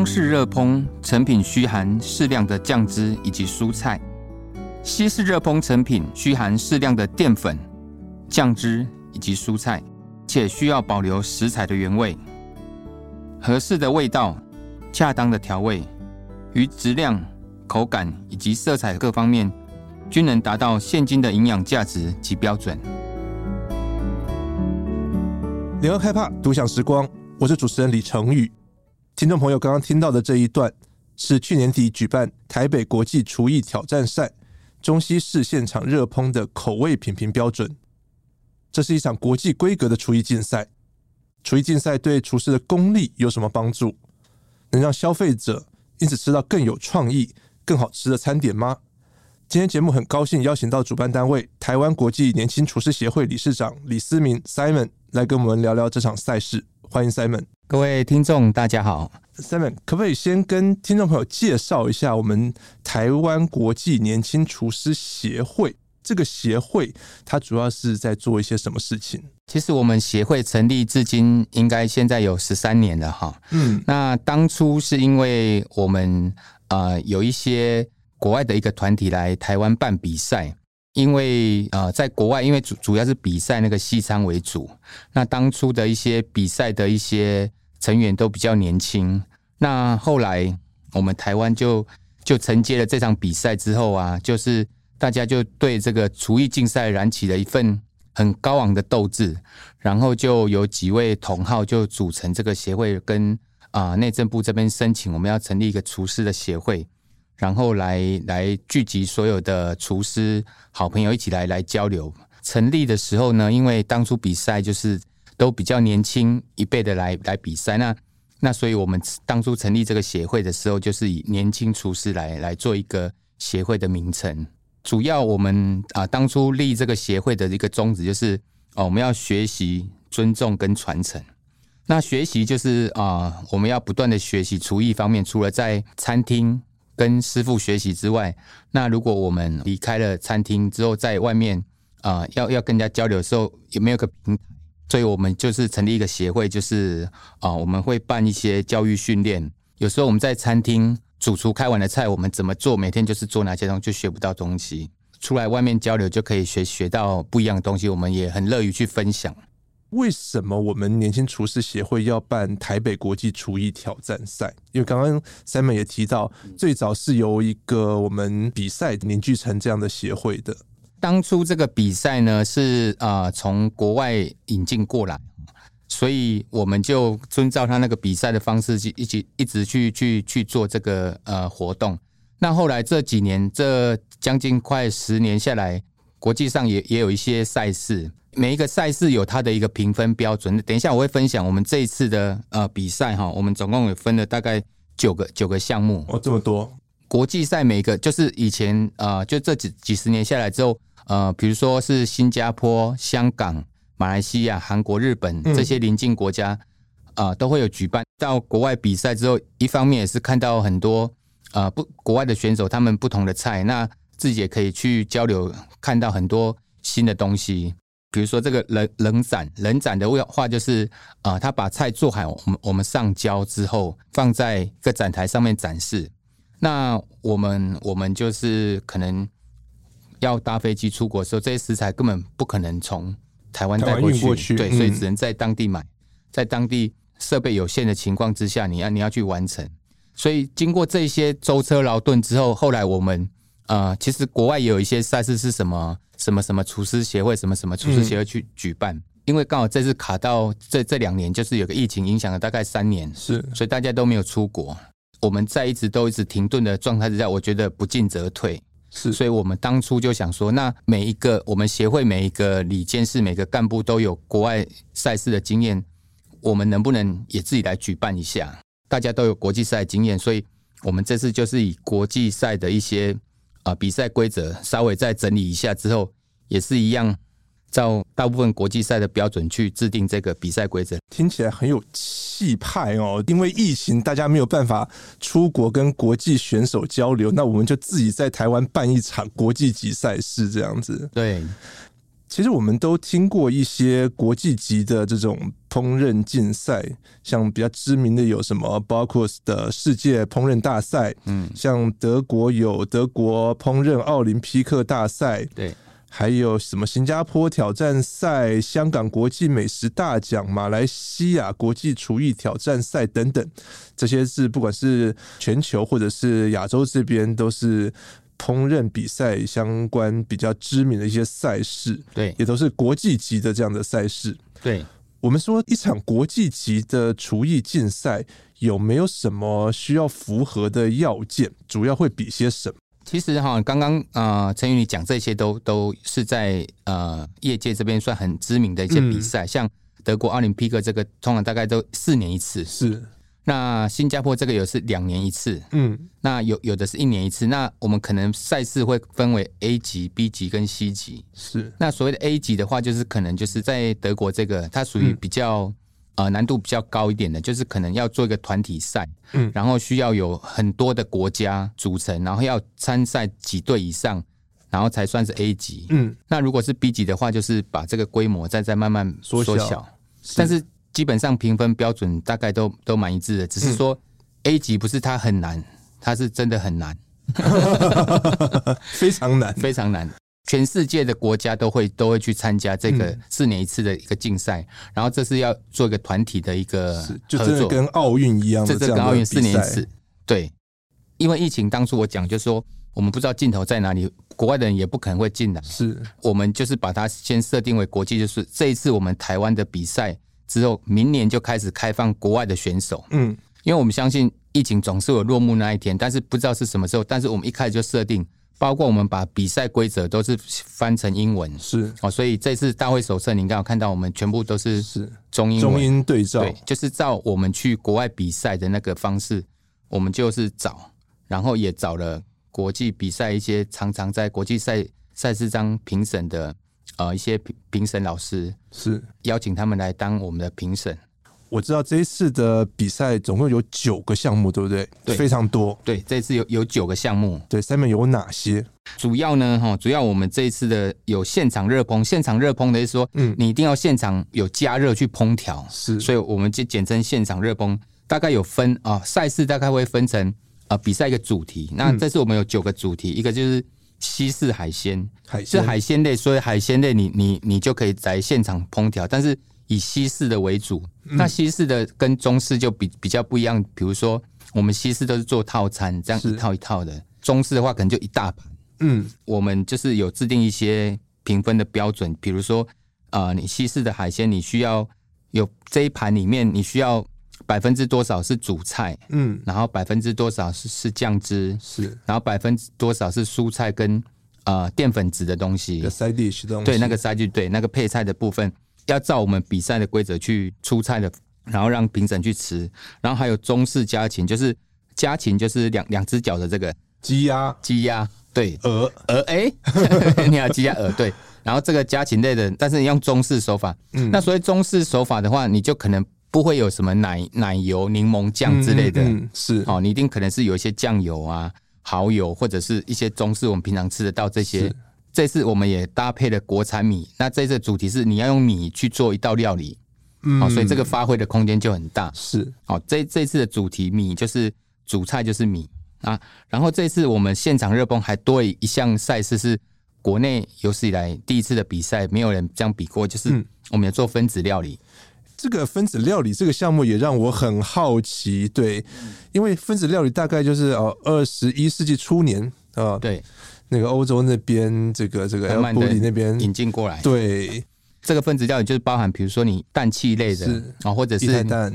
中式热烹成品需含适量的酱汁以及蔬菜，西式热烹成品需含适量的淀粉、酱汁以及蔬菜，且需要保留食材的原味。合适的味道、恰当的调味，于质量、口感以及色彩各方面，均能达到现今的营养价值及标准。联合开帕独享时光，我是主持人李成宇。听众朋友刚刚听到的这一段，是去年底举办台北国际厨艺挑战赛中西式现场热烹的口味品评标准。这是一场国际规格的厨艺竞赛。厨艺竞赛对厨师的功力有什么帮助？能让消费者因此吃到更有创意、更好吃的餐点吗？今天节目很高兴邀请到主办单位台湾国际年轻厨师协会理事长李思明 Simon。来跟我们聊聊这场赛事，欢迎 Simon。各位听众，大家好。Simon，可不可以先跟听众朋友介绍一下我们台湾国际年轻厨师协会？这个协会它主要是在做一些什么事情？其实我们协会成立至今应该现在有十三年了哈。嗯，那当初是因为我们呃有一些国外的一个团体来台湾办比赛。因为呃，在国外，因为主主要是比赛那个西餐为主，那当初的一些比赛的一些成员都比较年轻。那后来我们台湾就就承接了这场比赛之后啊，就是大家就对这个厨艺竞赛燃起了一份很高昂的斗志，然后就有几位同好就组成这个协会，跟啊内政部这边申请，我们要成立一个厨师的协会。然后来来聚集所有的厨师好朋友一起来来交流。成立的时候呢，因为当初比赛就是都比较年轻一辈的来来比赛，那那所以我们当初成立这个协会的时候，就是以年轻厨师来来做一个协会的名称。主要我们啊当初立这个协会的一个宗旨就是哦，我们要学习、尊重跟传承。那学习就是啊，我们要不断的学习厨艺方面，除了在餐厅。跟师傅学习之外，那如果我们离开了餐厅之后，在外面啊、要要跟人家交流的时候，有没有个平台？所以我们就是成立一个协会，就是啊、我们会办一些教育训练。有时候我们在餐厅主厨开完的菜，我们怎么做？每天就是做哪些东西，就学不到东西。出来外面交流就可以学学到不一样的东西，我们也很乐于去分享。为什么我们年轻厨师协会要办台北国际厨艺挑战赛？因为刚刚 Simon 也提到，最早是由一个我们比赛凝聚成这样的协会的。当初这个比赛呢是啊从国外引进过来，所以我们就遵照他那个比赛的方式去一起一直去去去做这个呃活动。那后来这几年这将近快十年下来，国际上也也有一些赛事。每一个赛事有它的一个评分标准。等一下我会分享我们这一次的呃比赛哈，我们总共有分了大概九个九个项目。哦，这么多！国际赛每个就是以前呃，就这几几十年下来之后，呃，比如说是新加坡、香港、马来西亚、韩国、日本这些邻近国家啊、呃，都会有举办。到国外比赛之后，一方面也是看到很多呃不国外的选手他们不同的菜，那自己也可以去交流，看到很多新的东西。比如说这个冷冷斩，冷斩的话就是啊，他把菜做好，我们我们上交之后放在一个展台上面展示。那我们我们就是可能要搭飞机出国的时候，这些食材根本不可能从台湾带过去，过去，对，所以只能在当地买，在当地设备有限的情况之下，你要你要去完成。所以经过这些舟车劳顿之后，后来我们啊，其实国外也有一些赛事是什么？什么什么厨师协会，什么什么厨师协会去举办？嗯、因为刚好这次卡到这这两年，就是有个疫情影响了大概三年，是，所以大家都没有出国。我们在一直都一直停顿的状态之下，我觉得不进则退，是，所以我们当初就想说，那每一个我们协会每一个理监事、每个干部都有国外赛事的经验，我们能不能也自己来举办一下？大家都有国际赛经验，所以我们这次就是以国际赛的一些。啊，比赛规则稍微再整理一下之后，也是一样，照大部分国际赛的标准去制定这个比赛规则。听起来很有气派哦。因为疫情，大家没有办法出国跟国际选手交流，那我们就自己在台湾办一场国际级赛事，这样子。对，其实我们都听过一些国际级的这种烹饪竞赛，像比较知名的有什么？包括的世界烹饪大赛，嗯，像德国有德国烹饪奥林匹克大赛，对，还有什么新加坡挑战赛、香港国际美食大奖、马来西亚国际厨艺挑战赛等等，这些是不管是全球或者是亚洲这边都是。烹饪比赛相关比较知名的一些赛事，对，也都是国际级的这样的赛事。对，我们说一场国际级的厨艺竞赛有没有什么需要符合的要件？主要会比些什么？其实哈，刚刚啊，陈宇你讲这些都都是在呃业界这边算很知名的一些比赛，嗯、像德国奥林匹克这个，通常大概都四年一次。是。那新加坡这个有是两年一次，嗯，那有有的是一年一次。那我们可能赛事会分为 A 级、B 级跟 C 级。是。那所谓的 A 级的话，就是可能就是在德国这个，它属于比较呃难度比较高一点的，就是可能要做一个团体赛，嗯，然后需要有很多的国家组成，然后要参赛几队以上，然后才算是 A 级。嗯。那如果是 B 级的话，就是把这个规模再再慢慢缩小，缩小，但是。基本上评分标准大概都都蛮一致的，只是说 A 级不是它很难，它是真的很难，非常难，非常难。全世界的国家都会都会去参加这个四年一次的一个竞赛，然后这是要做一个团体的一个合作，就真的跟奥运一样的这，跟奥运四年一次。对，因为疫情当初我讲就是说我们不知道尽头在哪里，国外的人也不可能会进来，是。我们就是把它先设定为国际，就是这一次我们台湾的比赛。之后，明年就开始开放国外的选手。嗯，因为我们相信疫情总是有落幕那一天，但是不知道是什么时候。但是我们一开始就设定，包括我们把比赛规则都是翻成英文。是哦，所以这次大会手册，你刚刚看到我们全部都是是中英中英对照，对，就是照我们去国外比赛的那个方式，我们就是找，然后也找了国际比赛一些常常在国际赛赛事上评审的。呃，一些评评审老师是邀请他们来当我们的评审。我知道这一次的比赛总共有九个项目，对不对？对，非常多。对，这次有有九个项目。对，上面有哪些？主要呢，哈，主要我们这一次的有现场热烹，现场热烹的是说，嗯，你一定要现场有加热去烹调，是，所以我们就简称现场热烹。大概有分啊，赛事大概会分成啊，比赛一个主题。那这次我们有九个主题，一个就是。西式海鲜，海是海鲜类，所以海鲜类你你你就可以在现场烹调，但是以西式的为主。嗯、那西式的跟中式就比比较不一样，比如说我们西式都是做套餐，这样一套一套的；中式的话可能就一大盘。嗯，我们就是有制定一些评分的标准，比如说啊、呃，你西式的海鲜你需要有这一盘里面你需要。百分之多少是主菜？嗯，然后百分之多少是是酱汁？是，然后百分之多少是蔬菜跟呃淀粉质的东西？side dish 东西。对，那个 side dish，对，那个配菜的部分要照我们比赛的规则去出菜的，然后让评审去吃。然后还有中式家禽，就是家禽就是两两只脚的这个鸡鸭，鸡鸭，对，鹅鹅，哎，你好，鸡鸭鹅，对。然后这个家禽类的，但是你用中式手法，嗯，那所谓中式手法的话，你就可能。不会有什么奶奶油、柠檬酱之类的，嗯嗯、是。哦，你一定可能是有一些酱油啊、蚝油，或者是一些中式我们平常吃得到这些。这次我们也搭配了国产米，那这次主题是你要用米去做一道料理，嗯，哦，所以这个发挥的空间就很大。是。哦，这这次的主题米就是主菜就是米。啊，然后这次我们现场热烹还多一项赛事是国内有史以来第一次的比赛，没有人这样比过，就是我们要做分子料理。这个分子料理这个项目也让我很好奇，对，因为分子料理大概就是哦，二十一世纪初年啊，对，那个欧洲那边这个这个 El Bulli 那边引进过来，对，这个分子料理就是包含比如说你氮气类的啊，或者是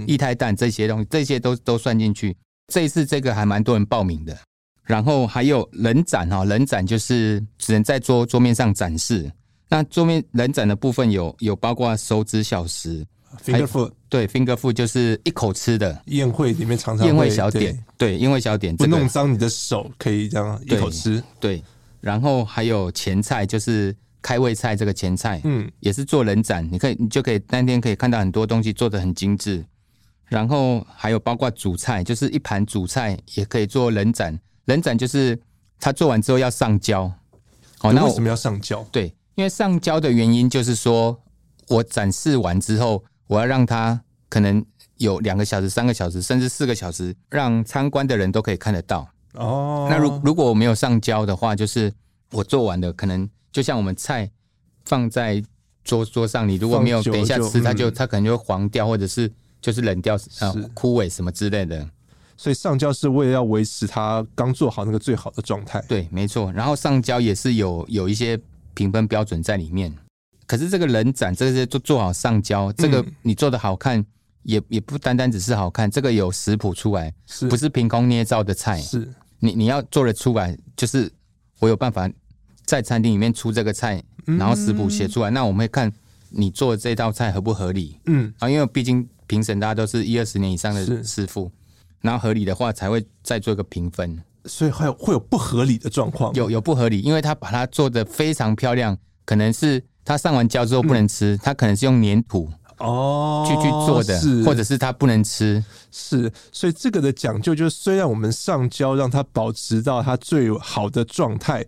液态氮、这些东西，这些都都算进去。这一次这个还蛮多人报名的，然后还有人展哈，人展就是只能在桌桌面上展示。那桌面人展的部分有有包括手指小食。Finger food 对，finger food 就是一口吃的。宴会里面常常宴会小点，对，宴会小点，不弄脏你的手，可以这样一口吃。对，然后还有前菜，就是开胃菜，这个前菜，嗯，也是做人展，你可以，你就可以当天可以看到很多东西做的很精致。然后还有包括主菜，就是一盘主菜也可以做人展，人展就是他做完之后要上交。哦，那为什么要上交？对，因为上交的原因就是说我展示完之后。我要让它可能有两个小时、三个小时，甚至四个小时，让参观的人都可以看得到。哦，那如如果我没有上胶的话，就是我做完的，可能就像我们菜放在桌桌上，你如果没有等一下吃，它就它可能就会黄掉，或者是就是冷掉、呃枯萎什么之类的。所以上胶是为了要维持它刚做好那个最好的状态。对，没错。然后上胶也是有有一些评分标准在里面。可是这个人展这些都做好上交，这个你做的好看，也也不单单只是好看，这个有食谱出来，是。不是凭空捏造的菜？是。你你要做的出来，就是我有办法在餐厅里面出这个菜，然后食谱写出来，那我们会看你做的这道菜合不合理？嗯。啊，因为毕竟评审大家都是一二十年以上的师傅。然后合理的话才会再做一个评分，所以还有会有不合理的状况，有有不合理，因为他把它做的非常漂亮，可能是他上完胶之后不能吃，他、嗯、可能是用粘土哦去去做的，是或者是他不能吃，是，所以这个的讲究就是，虽然我们上胶让它保持到它最好的状态。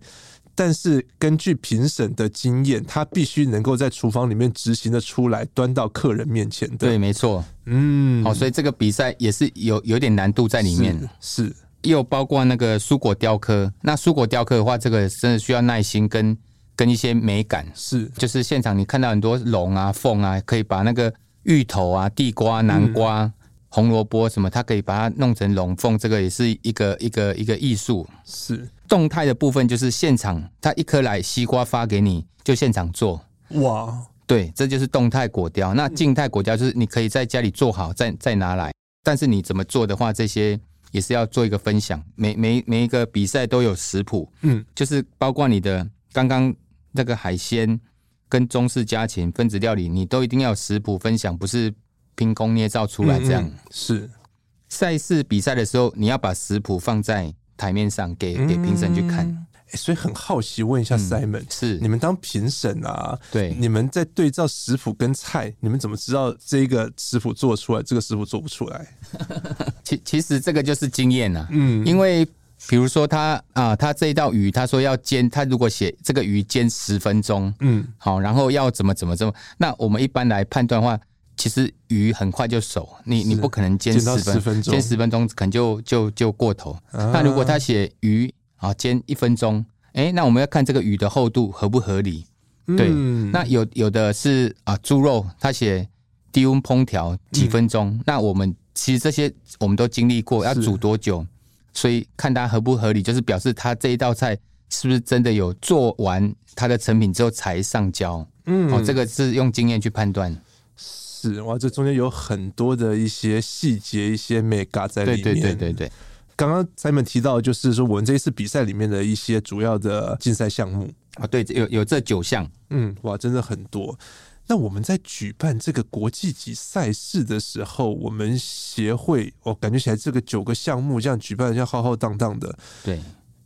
但是根据评审的经验，它必须能够在厨房里面执行的出来，端到客人面前的。对，没错。嗯，好，所以这个比赛也是有有点难度在里面。是，是又包括那个蔬果雕刻。那蔬果雕刻的话，这个真的需要耐心跟跟一些美感。是，就是现场你看到很多龙啊、凤啊，可以把那个芋头啊、地瓜、南瓜。嗯红萝卜什么，它可以把它弄成龙凤，这个也是一个一个一个艺术。是动态的部分，就是现场，它一颗来西瓜发给你，就现场做。哇，对，这就是动态果雕。那静态果雕就是你可以在家里做好，再再拿来。但是你怎么做的话，这些也是要做一个分享。每每每一个比赛都有食谱，嗯，就是包括你的刚刚那个海鲜跟中式家禽分子料理，你都一定要食谱分享，不是。凭空捏造出来这样。嗯嗯，是赛事比赛的时候，你要把食谱放在台面上给给评审去看。欸，所以很好奇，问一下 Simon，嗯，是你们当评审啊？对，你们在对照食谱跟菜，你们怎么知道这个食谱做出来，这个食谱做不出来？其其实这个就是经验呐，嗯，因为比如说他啊，他这一道鱼，他说要煎，他如果写这个鱼煎十分钟，嗯，好，然后要怎么怎么怎么，那我们一般来判断的话。其实鱼很快就熟，你你不可能煎十分钟。煎十分钟，可能就就就过头。啊、那如果他写鱼啊煎一分钟，哎、欸，那我们要看这个鱼的厚度合不合理。嗯、对，那有有的是啊猪肉，他写低温烹调几分钟，嗯、那我们其实这些我们都经历过，要煮多久，所以看它合不合理，就是表示他这一道菜是不是真的有做完它的成品之后才上交。嗯，哦，这个是用经验去判断。是哇，这中间有很多的一些细节、一些眉角在里面。对对对对对。刚刚 Simon 提到，就是说我们这一次比赛里面的一些主要的竞赛项目啊，对，有有这九项。嗯，哇，真的很多。那我们在举办这个国际级赛事的时候，我们协会，我感觉起来这个九个项目这样举办，像浩浩荡荡的。对，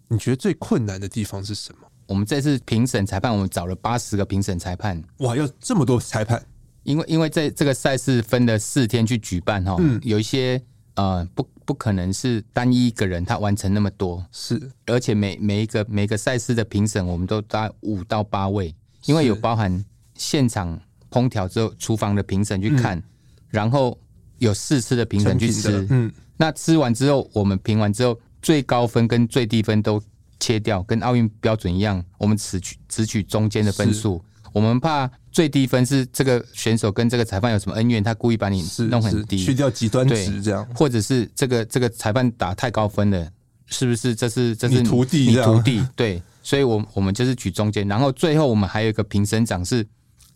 你觉得最困难的地方是什么？我们这次评审裁判，我们找了八十个评审裁判。哇，要这么多裁判？因为因为在这个赛事分了四天去举办哈，嗯、有一些呃不不可能是单一一个人他完成那么多，是，而且每每一个每个赛事的评审我们都大概五到八位，因为有包含现场烹调之后厨房的评审去看，嗯、然后有试吃的评审去吃，嗯，那吃完之后我们评完之后最高分跟最低分都切掉，跟奥运标准一样，我们只取只取中间的分数。我们怕最低分是这个选手跟这个裁判有什么恩怨，他故意把你弄很低，去掉极端值这样，或者是这个这个裁判打太高分了，是不是？这是这是你徒弟，你徒弟对，所以我我们就是取中间，然后最后我们还有一个评审长是，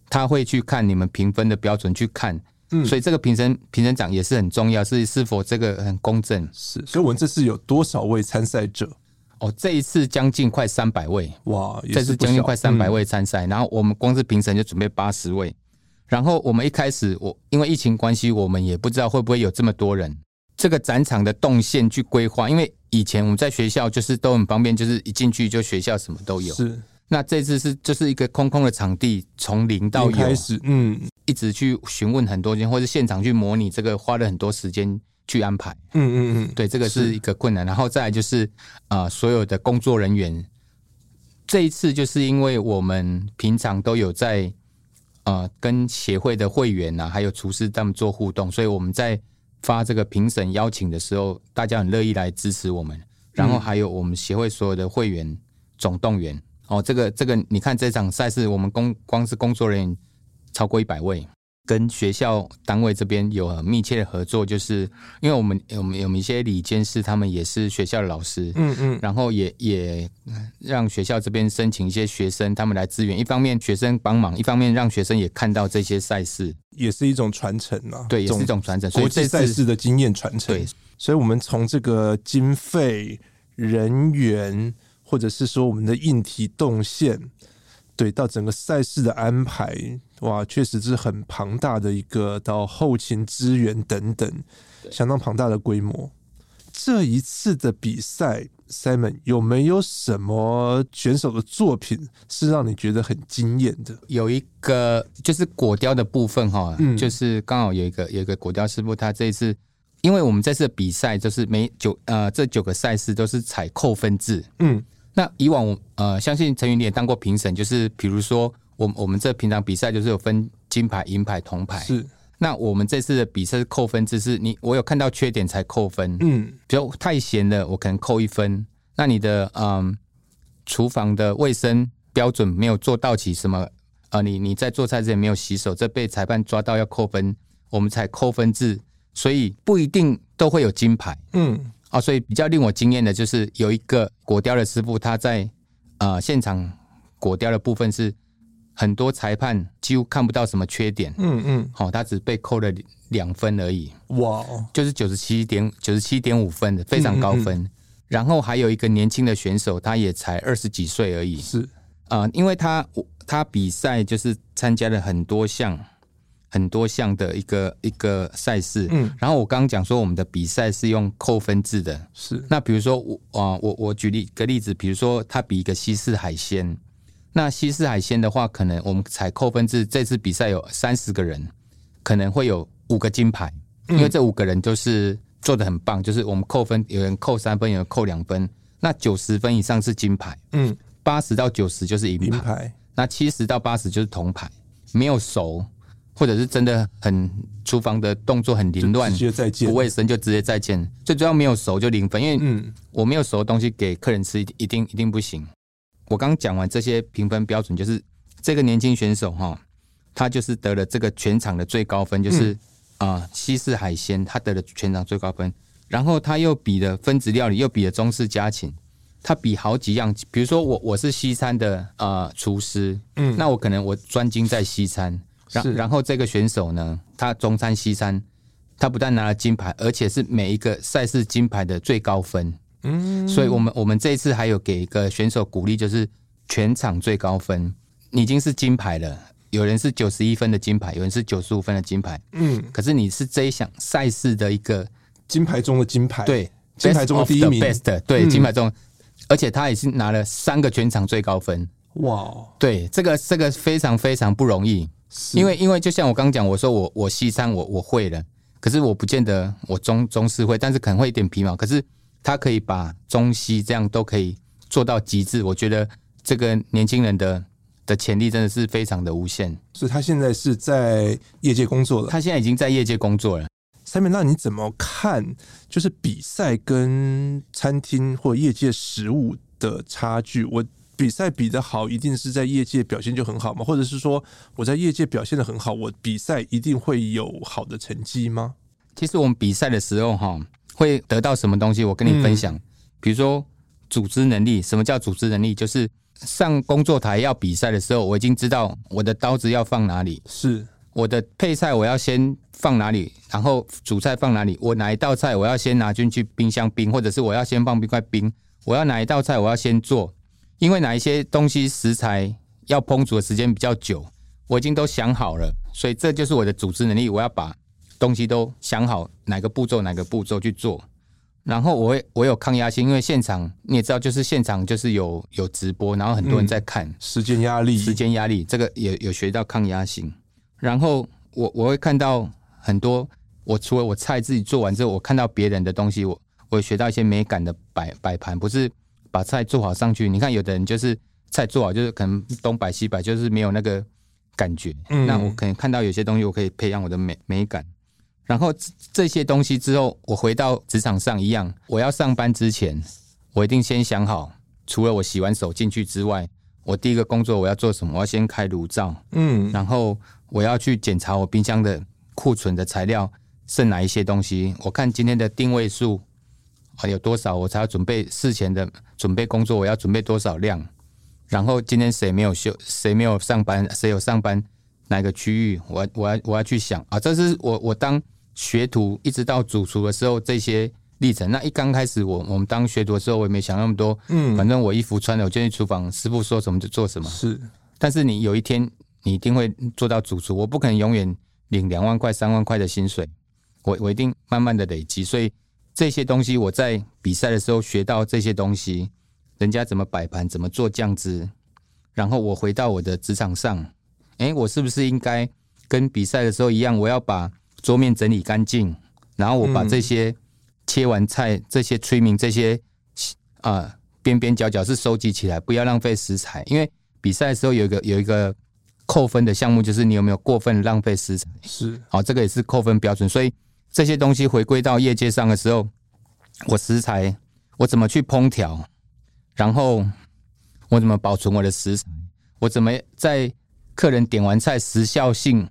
他会去看你们评分的标准去看，嗯，所以这个评审评审长也是很重要，是是否这个很公正？是，所以我们这次有多少位参赛者？哦，这一次将近快三百位哇！这次将近快三百位参赛，嗯、然后我们光是评审就准备八十位。然后我们一开始，我因为疫情关系，我们也不知道会不会有这么多人。这个展场的动线去规划，因为以前我们在学校就是都很方便，就是一进去就学校什么都有。是，那这次是就是一个空空的场地，从零到有，开始嗯，一直去询问很多间，或者现场去模拟这个，花了很多时间。去安排，嗯嗯嗯，对，这个是一个困难。然后再来就是，呃，所有的工作人员，这一次就是因为我们平常都有在呃跟协会的会员呐、啊，还有厨师他们做互动，所以我们在发这个评审邀请的时候，大家很乐意来支持我们。然后还有我们协会所有的会员总动员哦，这个这个你看这场赛事，我们工光是工作人员超过一百位。跟学校单位这边有很密切的合作，就是因为我们我们有一些理监事，他们也是学校的老师，嗯嗯，然后也也让学校这边申请一些学生，他们来支援。一方面学生帮忙，一方面让学生也看到这些赛事，也是一种传承啊。对，也是一种传承。所以国际赛事的经验传承。对，所以我们从这个经费、人员，或者是说我们的硬体动线。对，到整个赛事的安排，哇，确实是很庞大的一个，到后勤资源等等，相当庞大的规模。这一次的比赛，Simon 有没有什么选手的作品是让你觉得很惊艳的？有一个就是果雕的部分哈，嗯，就是刚好有一个有一个果雕师傅，他这一次，因为我们这次的比赛就是每九呃这九个赛事都是采扣分制，嗯。那以往呃，相信陈云你也当过评审，就是比如说我我们这平常比赛就是有分金牌、银牌、铜牌。是。那我们这次的比赛是扣分制，是你我有看到缺点才扣分。嗯。比如太咸了，我可能扣一分。那你的嗯，厨房的卫生标准没有做到齐，什么啊、呃？你你在做菜之前没有洗手，这被裁判抓到要扣分，我们才扣分制，所以不一定都会有金牌。嗯。哦，所以比较令我惊艳的就是有一个果雕的师傅，他在呃现场果雕的部分是很多裁判几乎看不到什么缺点，嗯嗯，好，他只被扣了两分而已，哇，就是九十七点九十七点五分的非常高分。然后还有一个年轻的选手，他也才二十几岁而已，是啊，因为他他比赛就是参加了很多项。很多项的一个一个赛事，嗯，然后我刚刚讲说我们的比赛是用扣分制的，是。那比如说我啊，我我举例个例子，比如说他比一个西式海鲜，那西式海鲜的话，可能我们采扣分制，这次比赛有三十个人，可能会有五个金牌，因为这五个人就是做的很棒，就是我们扣分，有人扣三分，有人扣两分，那九十分以上是金牌，嗯，八十到九十就是银牌，牌，那七十到八十就是铜牌，没有熟。或者是真的很厨房的动作很凌乱，不卫生就直接再见。最主要没有熟就零分，因为我没有熟的东西给客人吃，一定一定不行。我刚讲完这些评分标准，就是这个年轻选手哈，他就是得了这个全场的最高分，就是啊西式海鲜，他得了全场最高分。然后他又比了分子料理，又比了中式家禽，他比好几样。比如说我我是西餐的啊厨师，嗯，那我可能我专精在西餐。然然后这个选手呢，他中餐西餐，他不但拿了金牌，而且是每一个赛事金牌的最高分。嗯，所以我们我们这一次还有给一个选手鼓励，就是全场最高分，你已经是金牌了。有人是九十一分的金牌，有人是九十五分的金牌。嗯，可是你是这一项赛事的一个金牌中的金牌，对，金牌中的第一名，best，对，金牌中，而且他也是拿了三个全场最高分。哇，对，这个这个非常非常不容易。因为因为就像我刚讲，我说我我西餐我我会了，可是我不见得我中中式会，但是可能会一点皮毛。可是他可以把中西这样都可以做到极致，我觉得这个年轻人的的潜力真的是非常的无限。所以他现在是在业界工作了，他现在已经在业界工作了。下面那你怎么看？就是比赛跟餐厅或业界食物的差距？我。比赛比得好，一定是在业界表现就很好吗？或者是说我在业界表现的很好，我比赛一定会有好的成绩吗？其实我们比赛的时候，哈，会得到什么东西？我跟你分享，比如说组织能力。什么叫组织能力？就是上工作台要比赛的时候，我已经知道我的刀子要放哪里，是我的配菜我要先放哪里，然后主菜放哪里，我哪一道菜我要先拿进去冰箱冰，或者是我要先放冰块冰，我要哪一道菜我要先做。因为哪一些东西食材要烹煮的时间比较久，我已经都想好了，所以这就是我的组织能力。我要把东西都想好，哪个步骤哪个步骤去做。然后我会我有抗压性，因为现场你也知道，就是现场就是有有直播，然后很多人在看，时间压力，时间压力，这个也有学到抗压性。然后我我会看到很多，我除了我菜自己做完之后，我看到别人的东西，我我会学到一些美感的摆摆盘，不是。把菜做好上去，你看有的人就是菜做好，就是可能东摆西摆，就是没有那个感觉。嗯，那我可能看到有些东西，我可以培养我的美美感。然后这些东西之后，我回到职场上一样，我要上班之前，我一定先想好，除了我洗完手进去之外，我第一个工作我要做什么？我要先开炉灶，嗯，然后我要去检查我冰箱的库存的材料剩哪一些东西，我看今天的定位数啊有多少，我才要准备事前的准备工作，我要准备多少量，然后今天谁没有休，谁没有上班，谁有上班，哪个区域，我我要我要去想啊，这是我我当。学徒一直到主厨的时候，这些历程。那一刚开始我，我我们当学徒的时候，我也没想那么多。嗯，反正我衣服穿了，我进去厨房，师傅说什么就做什么。是，但是你有一天，你一定会做到主厨。我不可能永远领两万块、三万块的薪水，我我一定慢慢的累积。所以这些东西，我在比赛的时候学到这些东西，人家怎么摆盘，怎么做酱汁，然后我回到我的职场上，哎、欸，我是不是应该跟比赛的时候一样，我要把桌面整理干净，然后我把这些切完菜、嗯、这些 trimming 这些啊边边角角是收集起来，不要浪费食材。因为比赛的时候有一个有一个扣分的项目，就是你有没有过分浪费食材。是，好，这个也是扣分标准。所以这些东西回归到业界上的时候，我食材我怎么去烹调，然后我怎么保存我的食材，我怎么在客人点完菜时效性。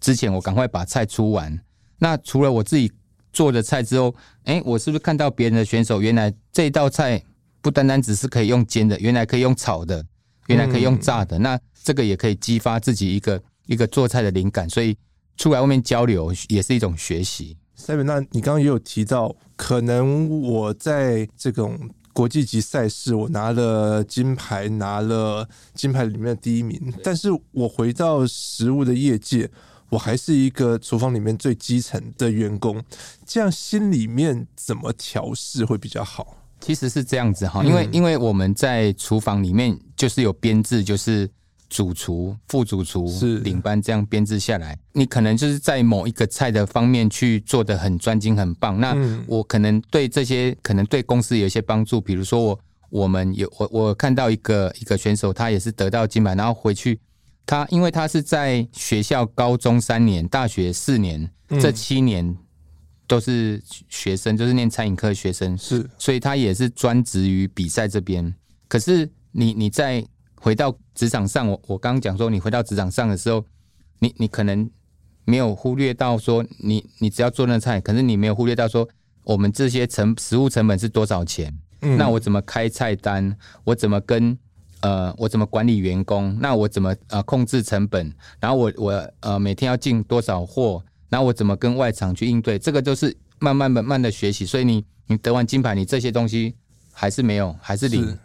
之前我赶快把菜出完。那除了我自己做的菜之后，哎、欸，我是不是看到别人的选手，原来这道菜不单单只是可以用煎的，原来可以用炒的，原来可以用炸的。嗯、那这个也可以激发自己一个一个做菜的灵感。所以出来外面交流也是一种学习。Simon，那你刚刚也有提到，可能我在这种。国际级赛事，我拿了金牌，拿了金牌里面的第一名。但是我回到食物的业界，我还是一个厨房里面最基层的员工。这样心里面怎么调试会比较好？其实是这样子哈，因为因为我们在厨房里面就是有编制，就是。主厨、副主厨是领班这样编制下来，你可能就是在某一个菜的方面去做的很专精、很棒。那我可能对这些可能对公司有一些帮助，比如说我我们有我我看到一个一个选手，他也是得到金牌，然后回去他因为他是在学校高中三年、大学四年，这七年都是学生，就是念餐饮科学生，是，所以他也是专职于比赛这边。可是你你在。回到职场上，我我刚刚讲说，你回到职场上的时候，你你可能没有忽略到说，你你只要做那菜，可是你没有忽略到说，我们这些成食物成本是多少钱？嗯，那我怎么开菜单？我怎么跟呃，我怎么管理员工？那我怎么呃控制成本？然后我我呃每天要进多少货？然后我怎么跟外场去应对？这个都是慢慢慢慢的学习。所以你你得完金牌，你这些东西还是没有，还是零。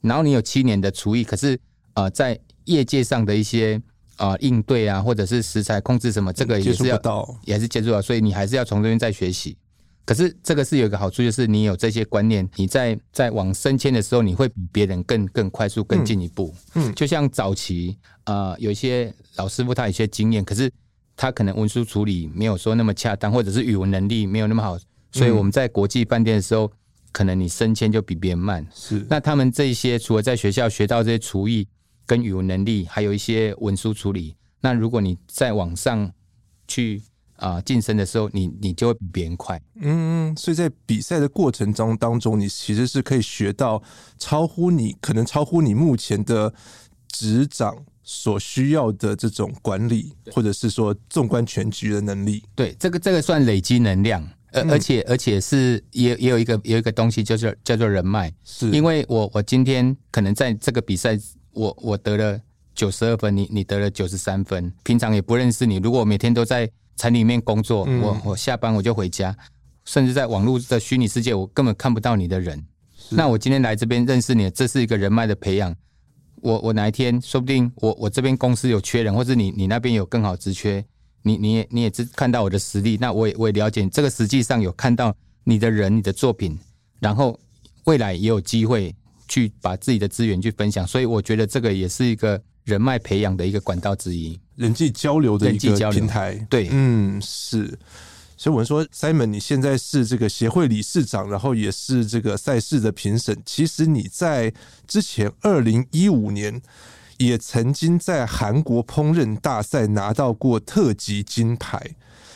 然后你有七年的厨艺，可是啊、呃，在业界上的一些啊、呃、应对啊，或者是食材控制什么，这个也是要到，也是接触到，所以你还是要从这边再学习。可是这个是有一个好处，就是你有这些观念，你在在往升迁的时候，你会比别人更更快速、更进一步。嗯，就像早期啊、呃，有一些老师傅他有些经验，可是他可能文书处理没有说那么恰当，或者是语文能力没有那么好，所以我们在国际饭店的时候。可能你升迁就比别人慢，是。那他们这些除了在学校学到这些厨艺跟语文能力，还有一些文书处理。那如果你在网上去啊晋升的时候，你你就会比别人快。嗯，所以在比赛的过程中当中，你其实是可以学到超乎你可能超乎你目前的职掌所需要的这种管理，或者是说纵观全局的能力。对，这个这个算累积能量。而而且而且是也也有一个有一个东西，就是叫做人脉。是，因为我我今天可能在这个比赛，我我得了九十二分，你你得了九十三分。平常也不认识你，如果我每天都在城里面工作，我我下班我就回家，甚至在网络的虚拟世界，我根本看不到你的人。那我今天来这边认识你，这是一个人脉的培养。我我哪一天说不定我我这边公司有缺人，或者你你那边有更好职缺。你你也你也只看到我的实力，那我也我也了解这个实际上有看到你的人、你的作品，然后未来也有机会去把自己的资源去分享，所以我觉得这个也是一个人脉培养的一个管道之一，人际交流的一个平台。对，嗯，是。所以我们说，Simon，你现在是这个协会理事长，然后也是这个赛事的评审。其实你在之前二零一五年。也曾经在韩国烹饪大赛拿到过特级金牌，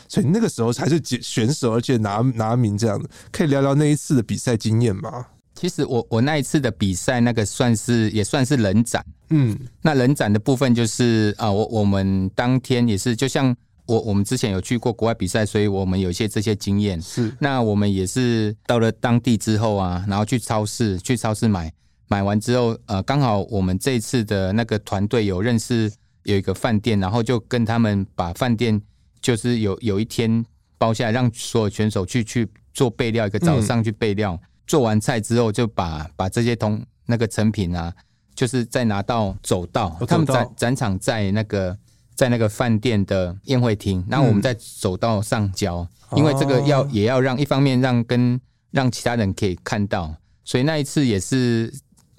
所以那个时候才是选手，而且拿拿名这样的。可以聊聊那一次的比赛经验吗？其实我我那一次的比赛，那个算是也算是人展，嗯，那人展的部分就是啊，我我们当天也是，就像我我们之前有去过国外比赛，所以我们有一些这些经验。是，那我们也是到了当地之后啊，然后去超市去超市买。买完之后，呃，刚好我们这次的那个团队有认识有一个饭店，然后就跟他们把饭店就是有有一天包下来，让所有选手去去做备料，一个早上去备料，嗯、做完菜之后就把把这些同那个成品啊，就是再拿到走道，他们展展场在那个在那个饭店的宴会厅，然后我们再走道上交，嗯、因为这个要也要让一方面让跟让其他人可以看到，所以那一次也是。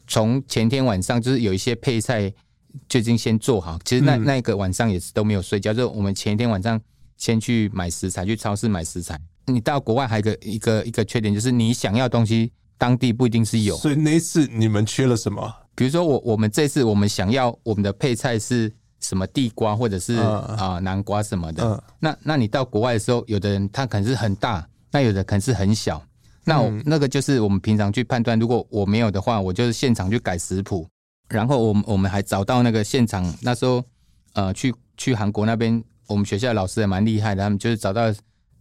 从前天晚上就是有一些配菜就已经先做好，其实那那个晚上也是都没有睡觉，就我们前一天晚上先去买食材，去超市买食材。你到国外还有一个一个一个缺点，就是你想要东西当地不一定是有。所以那一次你们缺了什么？比如说我我们这次我们想要我们的配菜是什么地瓜或者是啊南瓜什么的，那那你到国外的时候，有的人他可能是很大，那有的可能是很小。那我那个就是我们平常去判断，如果我没有的话，我就是现场去改食谱。然后我们我们还找到那个现场，那时候呃去去韩国那边，我们学校的老师也蛮厉害的，他们就是找到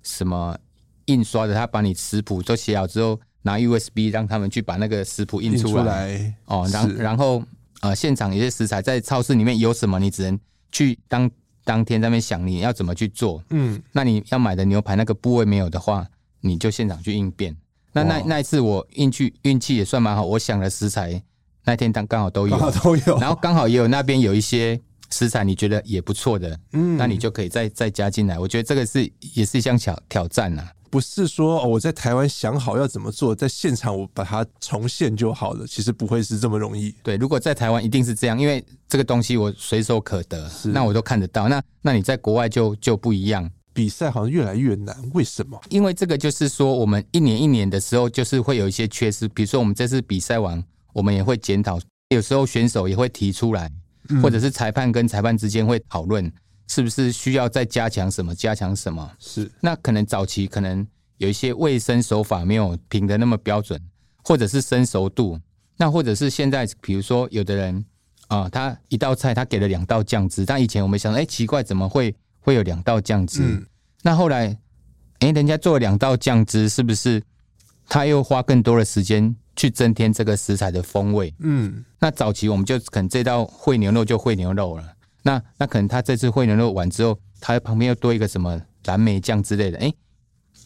什么印刷的，他把你食谱都写好之后，拿 USB 让他们去把那个食谱印出来。出来哦，然然后呃现场有些食材在超市里面有什么，你只能去当当天在那边想你要怎么去做。嗯，那你要买的牛排那个部位没有的话，你就现场去应变。那那那一次我运气运气也算蛮好，我想的食材那天当刚好都有，刚好都有，然后刚好也有那边有一些食材你觉得也不错的，嗯，那你就可以再再加进来。我觉得这个是也是一项挑挑战呐，不是说我在台湾想好要怎么做，在现场我把它重现就好了，其实不会是这么容易。对，如果在台湾一定是这样，因为这个东西我随手可得，是那我都看得到。那那你在国外就就不一样。比赛好像越来越难，为什么？因为这个就是说，我们一年一年的时候，就是会有一些缺失。比如说，我们这次比赛完，我们也会检讨，有时候选手也会提出来，或者是裁判跟裁判之间会讨论，是不是需要再加强什么，加强什么？是。那可能早期可能有一些卫生手法没有评得那么标准，或者是生熟度，那或者是现在，比如说有的人啊，他一道菜他给了两道酱汁，但以前我们想，哎，奇怪，怎么会？会有两道酱汁，嗯、那后来，哎，人家做了两道酱汁，是不是他又花更多的时间去增添这个食材的风味？嗯，那早期我们就可能这道烩牛肉就烩牛肉了，那那可能他这次烩牛肉完之后，他旁边又多一个什么蓝莓酱之类的，哎，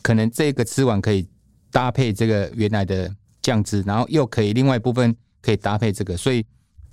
可能这个吃完可以搭配这个原来的酱汁，然后又可以另外一部分可以搭配这个，所以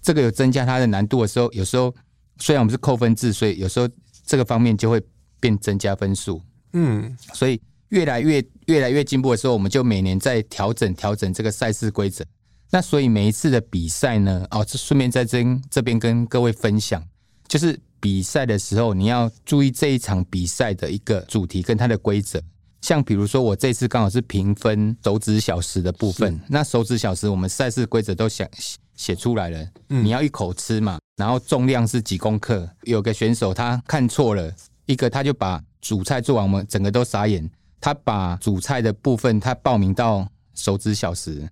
这个有增加它的难度的时候，有时候虽然我们是扣分制，所以有时候。这个方面就会变增加分数，嗯，所以越来越越来越进步的时候，我们就每年在调整调整这个赛事规则。那所以每一次的比赛呢，哦，这顺便在这这边跟各位分享，就是比赛的时候你要注意这一场比赛的一个主题跟它的规则。像比如说我这次刚好是评分手指小时的部分，那手指小时我们赛事规则都想写出来了，你要一口吃嘛。然后重量是几公克？有个选手他看错了一个，他就把主菜做完，我们整个都傻眼。他把主菜的部分他报名到手指小时，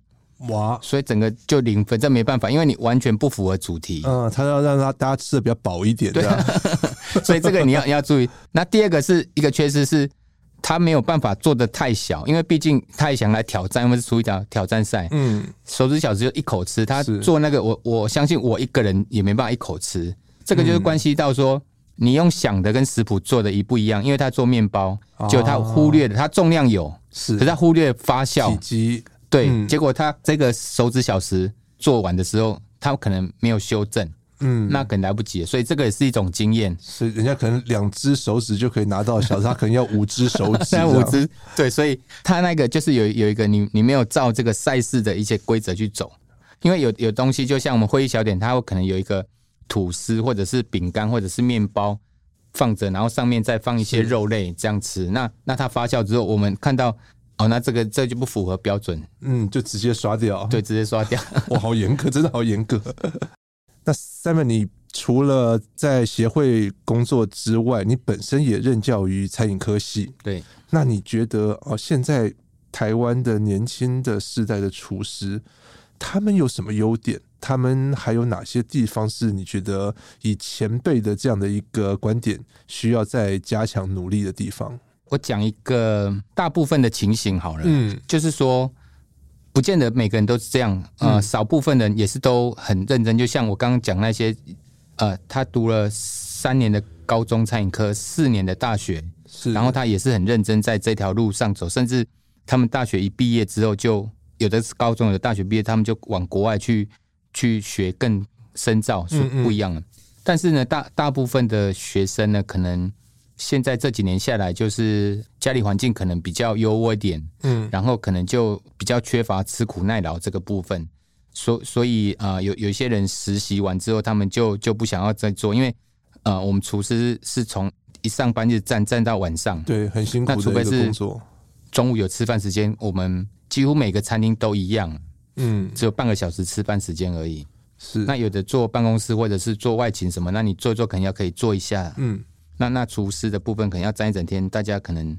哇！所以整个就零分，这没办法，因为你完全不符合主题。嗯，他要让他大家吃的比较饱一点，对啊。所以这个你要你要注意。那第二个是一个缺失是。他没有办法做的太小，因为毕竟他也想来挑战，因为是出一条挑战赛。嗯，手指小时就一口吃，他做那个我我相信我一个人也没办法一口吃。这个就是关系到说，你用想的跟食谱做的一不一样，因为他做面包，就他忽略了他重量有，是，可是他忽略发酵。体积，对，结果他这个手指小时做完的时候，他可能没有修正。嗯，那可能来不及，所以这个也是一种经验。所以人家可能两只手指就可以拿到小时，他可能要五只手指。五只，对，所以他那个就是有有一个你你没有照这个赛事的一些规则去走，因为有有东西就像我们会议小点，它会可能有一个吐司或者是饼干或者是面包放着，然后上面再放一些肉类这样吃。那那它发酵之后，我们看到哦，那这个这就不符合标准，嗯，就直接刷掉。对，直接刷掉。哇，好严格，真的好严格。那 Simon，你除了在协会工作之外，你本身也任教于餐饮科系。对，那你觉得哦，现在台湾的年轻的世代的厨师，他们有什么优点？他们还有哪些地方是你觉得以前辈的这样的一个观点需要再加强努力的地方？我讲一个大部分的情形好了，嗯，就是说。不见得每个人都是这样，呃，少部分人也是都很认真。就像我刚刚讲那些，呃，他读了三年的高中餐饮科，四年的大学，是，然后他也是很认真在这条路上走。甚至他们大学一毕业之后，就有的是高中，有的大学毕业，他们就往国外去去学更深造，是不一样的。但是呢，大大部分的学生呢，可能。现在这几年下来，就是家里环境可能比较优渥一点，嗯，然后可能就比较缺乏吃苦耐劳这个部分，所所以啊、呃，有有些人实习完之后，他们就就不想要再做，因为呃，我们厨师是从一上班就站站到晚上，对，很辛苦的一个工作。中午有吃饭时间，我们几乎每个餐厅都一样，嗯，只有半个小时吃饭时间而已。是，那有的坐办公室或者是做外勤什么，那你做一做肯定要可以做一下，嗯。那那厨师的部分可能要站一整天，大家可能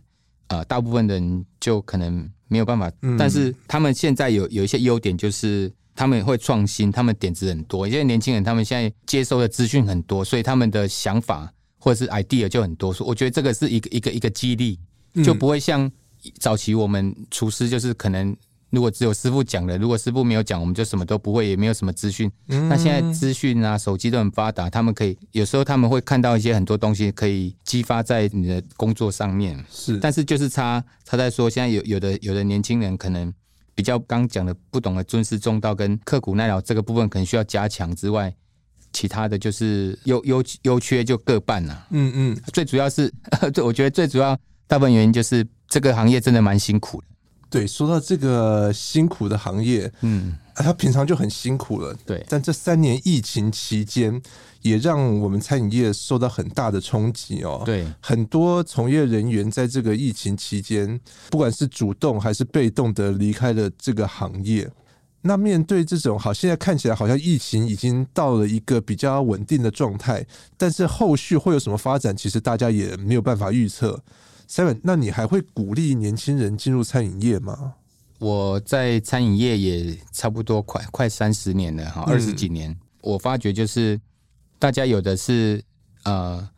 啊、呃，大部分人就可能没有办法。嗯、但是他们现在有有一些优点，就是他们会创新，他们点子很多。因为年轻人他们现在接收的资讯很多，所以他们的想法或者是 idea 就很多。所以我觉得这个是一个一个一个激励，就不会像早期我们厨师就是可能。如果只有师傅讲了，如果师傅没有讲，我们就什么都不会，也没有什么资讯。嗯、那现在资讯啊，手机都很发达，他们可以有时候他们会看到一些很多东西，可以激发在你的工作上面。是，但是就是差差在说，现在有有的有的年轻人可能比较刚讲的不懂得尊师重道跟刻苦耐劳这个部分，可能需要加强之外，其他的就是优优优缺就各半了。嗯嗯，最主要是，我觉得最主要大部分原因就是这个行业真的蛮辛苦的。对，说到这个辛苦的行业，嗯，他平常就很辛苦了，对。但这三年疫情期间，也让我们餐饮业受到很大的冲击哦。对，很多从业人员在这个疫情期间，不管是主动还是被动的离开了这个行业。那面对这种好，现在看起来好像疫情已经到了一个比较稳定的状态，但是后续会有什么发展，其实大家也没有办法预测。Seven，那你还会鼓励年轻人进入餐饮业吗？我在餐饮业也差不多快快三十年了哈，二十几年。嗯、我发觉就是大家有的是呃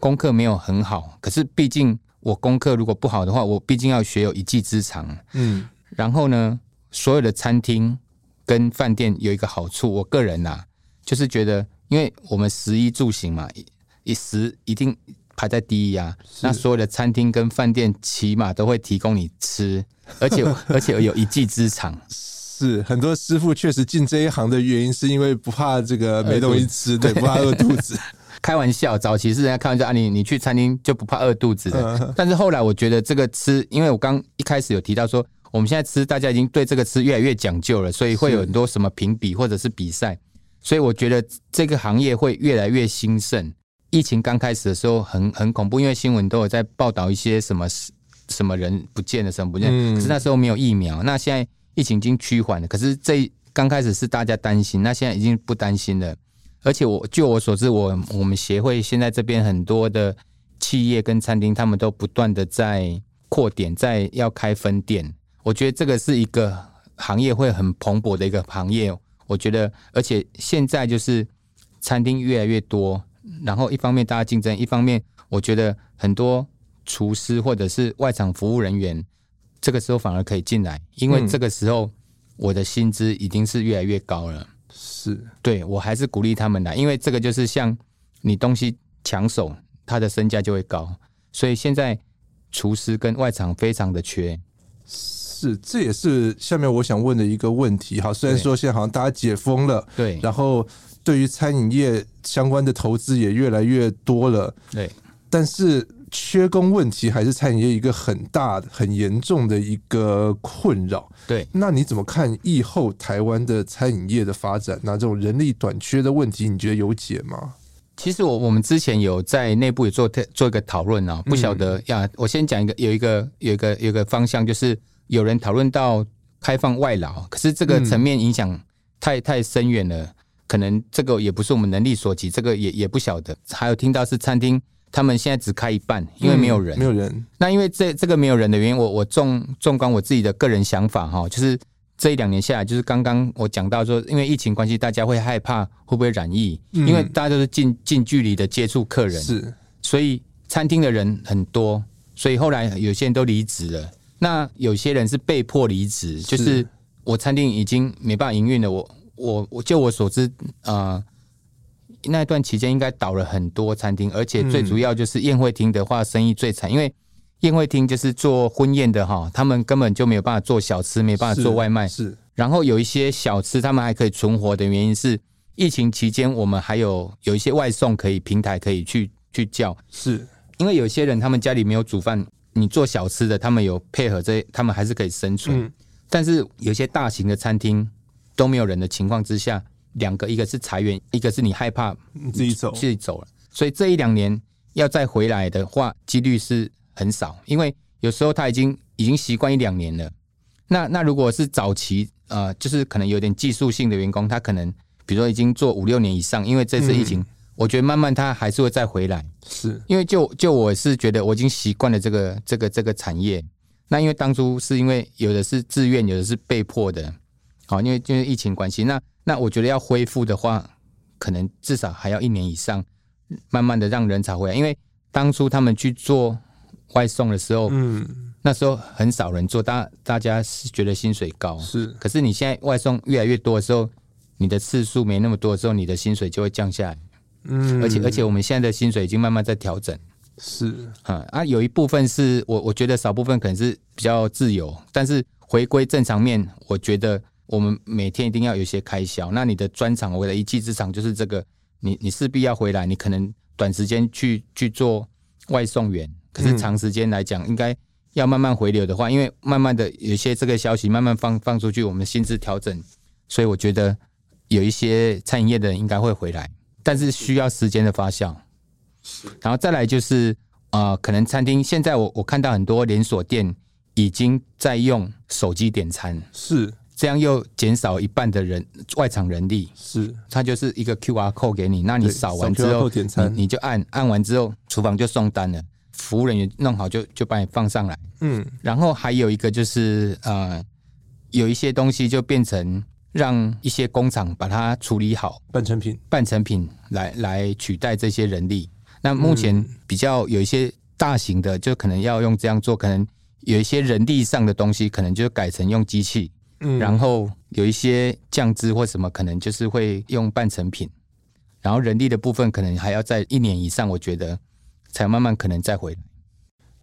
功课没有很好，可是毕竟我功课如果不好的话，我毕竟要学有一技之长。嗯，然后呢，所有的餐厅跟饭店有一个好处，我个人呐、啊，就是觉得因为我们食衣住行嘛，一食一定。排在第一啊！那所有的餐厅跟饭店起码都会提供你吃，而且 而且有一技之长。是很多师傅确实进这一行的原因，是因为不怕这个没东西吃，对，不怕饿肚子。开玩笑，早期是人家开玩笑啊，你你去餐厅就不怕饿肚子的。但是后来我觉得这个吃，因为我刚一开始有提到说，我们现在吃，大家已经对这个吃越来越讲究了，所以会有很多什么评比或者是比赛，所以我觉得这个行业会越来越兴盛。疫情刚开始的时候很很恐怖，因为新闻都有在报道一些什么什么人不见了，什么不见了。可是那时候没有疫苗，那现在疫情已经趋缓了。可是这刚开始是大家担心，那现在已经不担心了。而且我据我所知，我我们协会现在这边很多的企业跟餐厅，他们都不断的在扩点，在要开分店。我觉得这个是一个行业会很蓬勃的一个行业。我觉得，而且现在就是餐厅越来越多。然后一方面大家竞争，一方面我觉得很多厨师或者是外场服务人员，这个时候反而可以进来，因为这个时候我的薪资已经是越来越高了。是，对，我还是鼓励他们来，因为这个就是像你东西抢手，他的身价就会高。所以现在厨师跟外场非常的缺。是，这也是下面我想问的一个问题。好，虽然说现在好像大家解封了，对，然后。对于餐饮业相关的投资也越来越多了，对，但是缺工问题还是餐饮业一个很大、很严重的一个困扰。对，那你怎么看疫后台湾的餐饮业的发展？那这种人力短缺的问题，你觉得有解吗？其实我我们之前有在内部也做做一个讨论啊，不晓得呀。我先讲一个，有一个有一个有一个方向，就是有人讨论到开放外劳，可是这个层面影响太太深远了。可能这个也不是我们能力所及，这个也也不晓得。还有听到是餐厅，他们现在只开一半，因为没有人，嗯、没有人。那因为这这个没有人的原因，我我纵纵观我自己的个人想法哈，就是这一两年下来，就是刚刚我讲到说，因为疫情关系，大家会害怕会不会染疫，嗯、因为大家都是近近距离的接触客人，是，所以餐厅的人很多，所以后来有些人都离职了。那有些人是被迫离职，就是我餐厅已经没办法营运了，我。我我就我所知，呃，那段期间应该倒了很多餐厅，而且最主要就是宴会厅的话，生意最惨，因为宴会厅就是做婚宴的哈，他们根本就没有办法做小吃，没办法做外卖。是，然后有一些小吃，他们还可以存活的原因是，疫情期间我们还有有一些外送可以平台可以去去叫，是因为有些人他们家里没有煮饭，你做小吃的，他们有配合这，他们还是可以生存。但是有些大型的餐厅。都没有人的情况之下，两个一个是裁员，一个是你害怕你自己走，自己走了。所以这一两年要再回来的话，几率是很少，因为有时候他已经已经习惯一两年了。那那如果是早期呃，就是可能有点技术性的员工，他可能比如说已经做五六年以上，因为这次疫情，嗯、我觉得慢慢他还是会再回来。是因为就就我是觉得我已经习惯了这个这个这个产业。那因为当初是因为有的是自愿，有的是被迫的。好，因为因为疫情关系，那那我觉得要恢复的话，可能至少还要一年以上，慢慢的让人才回来。因为当初他们去做外送的时候，嗯，那时候很少人做，大大家是觉得薪水高，是。可是你现在外送越来越多的时候，你的次数没那么多的时候，你的薪水就会降下来，嗯。而且而且我们现在的薪水已经慢慢在调整，是。啊啊，有一部分是我我觉得少部分可能是比较自由，但是回归正常面，我觉得。我们每天一定要有一些开销，那你的专长，我的一技之长就是这个，你你势必要回来，你可能短时间去去做外送员，可是长时间来讲，应该要慢慢回流的话，因为慢慢的有些这个消息慢慢放放出去，我们薪资调整，所以我觉得有一些餐饮业的人应该会回来，但是需要时间的发酵。然后再来就是啊、呃，可能餐厅现在我我看到很多连锁店已经在用手机点餐，是。这样又减少一半的人外场人力，是。它就是一个 QR code 给你，那你扫完之后，你你就按按完之后，厨房就送单了，服务人员弄好就就把你放上来，嗯，然后还有一个就是呃，有一些东西就变成让一些工厂把它处理好，半成品，半成品来来取代这些人力。那目前比较有一些大型的，就可能要用这样做，可能有一些人力上的东西，可能就改成用机器。嗯，然后有一些酱汁或什么，可能就是会用半成品，然后人力的部分可能还要在一年以上，我觉得才慢慢可能再回来。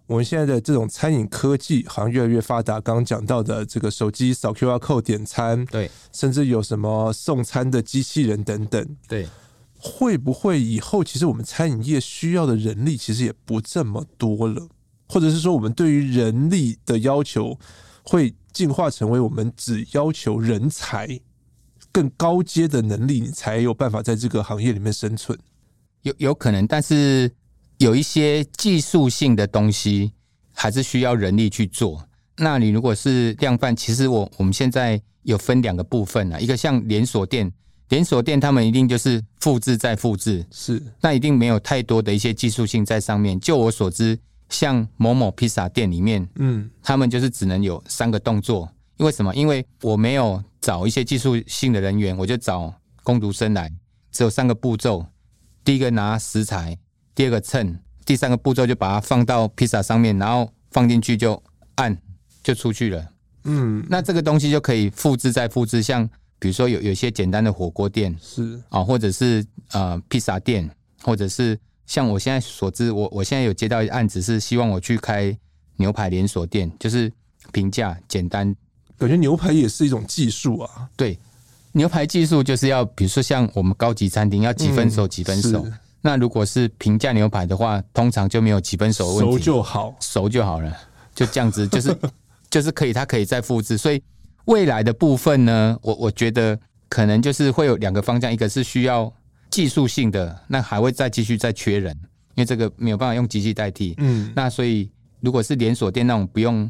我们现在的这种餐饮科技好像越来越发达，刚刚讲到的这个手机扫 QR code 点餐，对，甚至有什么送餐的机器人等等，对，会不会以后其实我们餐饮业需要的人力其实也不这么多了，或者是说我们对于人力的要求会进化成为我们只要求人才更高阶的能力，你才有办法在这个行业里面生存。有有可能，但是有一些技术性的东西还是需要人力去做。那你如果是量贩，其实我我们现在有分两个部分啊，一个像连锁店，连锁店他们一定就是复制再复制，是那一定没有太多的一些技术性在上面。就我所知。像某某披萨店里面，嗯，他们就是只能有三个动作，因为什么？因为我没有找一些技术性的人员，我就找工读生来，只有三个步骤：第一个拿食材，第二个称，第三个步骤就把它放到披萨上面，然后放进去就按就出去了。嗯，那这个东西就可以复制再复制，像比如说有有些简单的火锅店是啊，或者是呃披萨店，或者是。像我现在所知，我我现在有接到一案子，是希望我去开牛排连锁店，就是平价简单。感觉牛排也是一种技术啊。对，牛排技术就是要，比如说像我们高级餐厅要几分熟几分熟。嗯、那如果是平价牛排的话，通常就没有几分熟的问题，熟就好，熟就好了，就这样子，就是就是可以，它可以再复制。所以未来的部分呢，我我觉得可能就是会有两个方向，一个是需要。技术性的那还会再继续再缺人，因为这个没有办法用机器代替。嗯，那所以如果是连锁店那种不用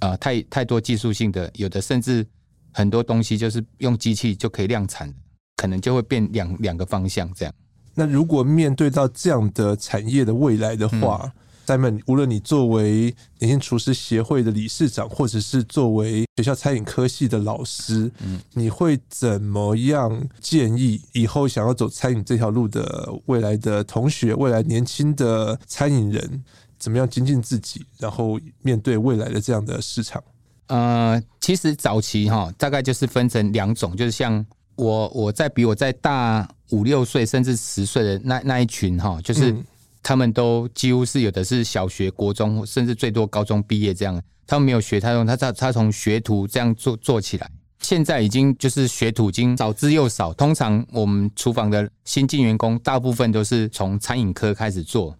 啊、呃、太太多技术性的，有的甚至很多东西就是用机器就可以量产的。可能就会变两两个方向这样。那如果面对到这样的产业的未来的话，嗯 Simon，无论你作为年轻厨师协会的理事长，或者是作为学校餐饮科系的老师，嗯，你会怎么样建议以后想要走餐饮这条路的未来的同学、未来年轻的餐饮人，怎么样精进自己，然后面对未来的这样的市场？呃，其实早期哈，大概就是分成两种，就是像我我在比我在大五六岁甚至十岁的那那一群哈，就是。嗯他们都几乎是有的是小学、国中，甚至最多高中毕业这样。他们没有学，他用他他他从学徒这样做做起来。现在已经就是学徒已经少之又少。通常我们厨房的新进员工，大部分都是从餐饮科开始做，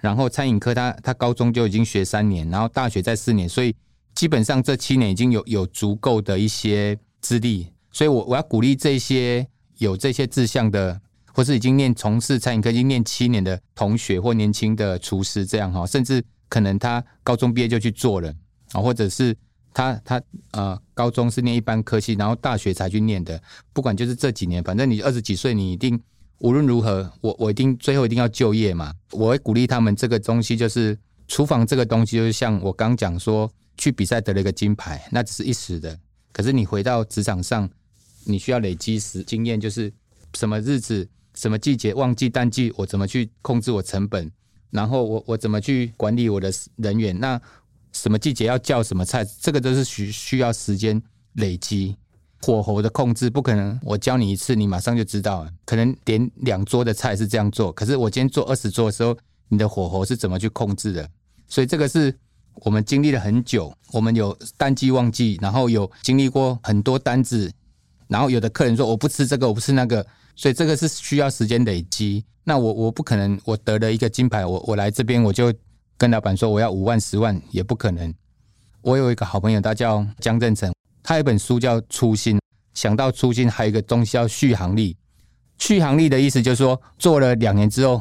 然后餐饮科他他高中就已经学三年，然后大学再四年，所以基本上这七年已经有有足够的一些资历。所以我我要鼓励这些有这些志向的。或是已经念从事餐饮科已经念七年的同学或年轻的厨师这样哈，甚至可能他高中毕业就去做了啊，或者是他他呃高中是念一般科系，然后大学才去念的。不管就是这几年，反正你二十几岁，你一定无论如何，我我一定最后一定要就业嘛。我会鼓励他们，这个东西就是厨房这个东西，就是像我刚讲说，去比赛得了一个金牌，那只是一时的。可是你回到职场上，你需要累积时经验，就是什么日子。什么季节旺季淡季，我怎么去控制我成本？然后我我怎么去管理我的人员？那什么季节要叫什么菜？这个都是需需要时间累积。火候的控制不可能，我教你一次你马上就知道了。可能点两桌的菜是这样做，可是我今天做二十桌的时候，你的火候是怎么去控制的？所以这个是我们经历了很久。我们有淡季旺季，然后有经历过很多单子，然后有的客人说我不吃这个，我不吃那个。所以这个是需要时间累积。那我我不可能，我得了一个金牌，我我来这边我就跟老板说我要五万十万，也不可能。我有一个好朋友，他叫江振成，他有一本书叫《初心》，想到初心，还有一个东西叫续航力。续航力的意思就是说，做了两年之后，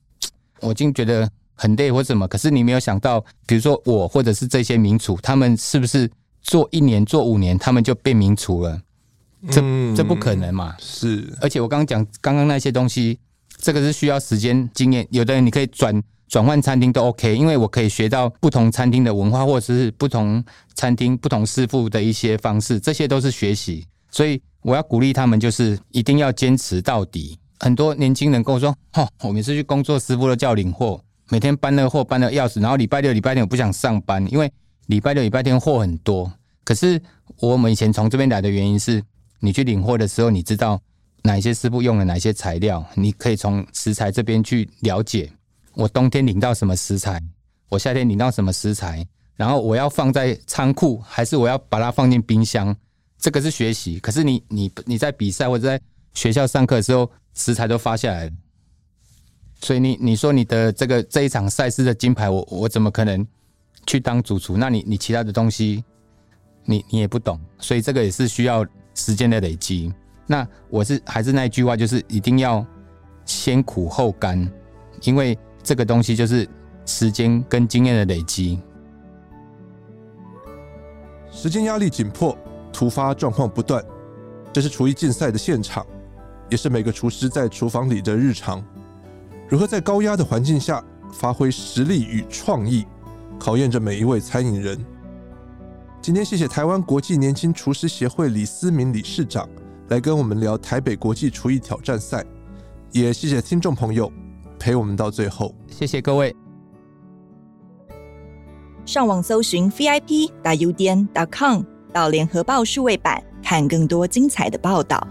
我竟觉得很累或什么，可是你没有想到，比如说我或者是这些名厨，他们是不是做一年做五年，他们就变名厨了？这这不可能嘛？是，而且我刚刚讲刚刚那些东西，这个是需要时间经验。有的人你可以转转换餐厅都 OK，因为我可以学到不同餐厅的文化，或者是不同餐厅不同师傅的一些方式，这些都是学习。所以我要鼓励他们，就是一定要坚持到底。很多年轻人跟我说：“哦，我每次去工作，师傅都叫领货，每天搬那个货搬的要死，然后礼拜六礼拜天我不想上班，因为礼拜六礼拜天货很多。可是我们以前从这边来的原因是。你去领货的时候，你知道哪些师傅用了哪些材料？你可以从食材这边去了解。我冬天领到什么食材，我夏天领到什么食材，然后我要放在仓库，还是我要把它放进冰箱？这个是学习。可是你你你在比赛或者在学校上课的时候，食材都发下来了，所以你你说你的这个这一场赛事的金牌，我我怎么可能去当主厨？那你你其他的东西，你你也不懂，所以这个也是需要。时间的累积，那我是还是那一句话，就是一定要先苦后甘，因为这个东西就是时间跟经验的累积。时间压力紧迫，突发状况不断，这是厨艺竞赛的现场，也是每个厨师在厨房里的日常。如何在高压的环境下发挥实力与创意，考验着每一位餐饮人。今天谢谢台湾国际年轻厨师协会李思明理事长来跟我们聊台北国际厨艺挑战赛，也谢谢听众朋友陪我们到最后，谢谢各位。上网搜寻 vip.udn.com 到联合报数位版看更多精彩的报道。